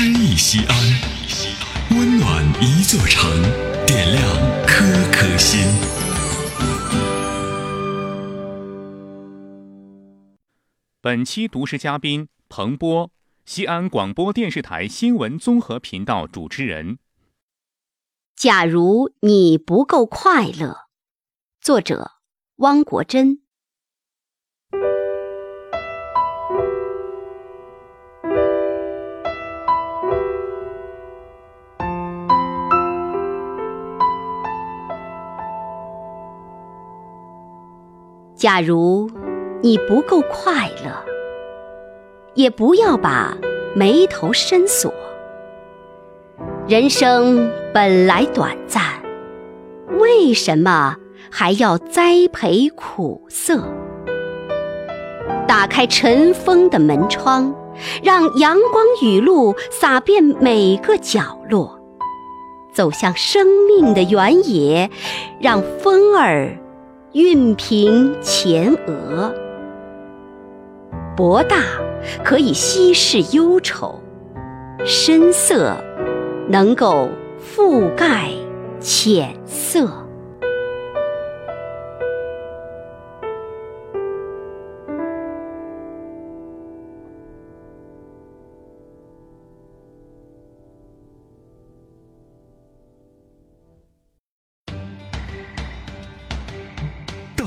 诗意西安，温暖一座城，点亮颗颗心。本期读诗嘉宾彭波，西安广播电视台新闻综合频道主持人。假如你不够快乐，作者汪国真。假如你不够快乐，也不要把眉头深锁。人生本来短暂，为什么还要栽培苦涩？打开尘封的门窗，让阳光雨露洒遍每个角落。走向生命的原野，让风儿。熨平前额，博大可以稀释忧愁，深色能够覆盖浅色。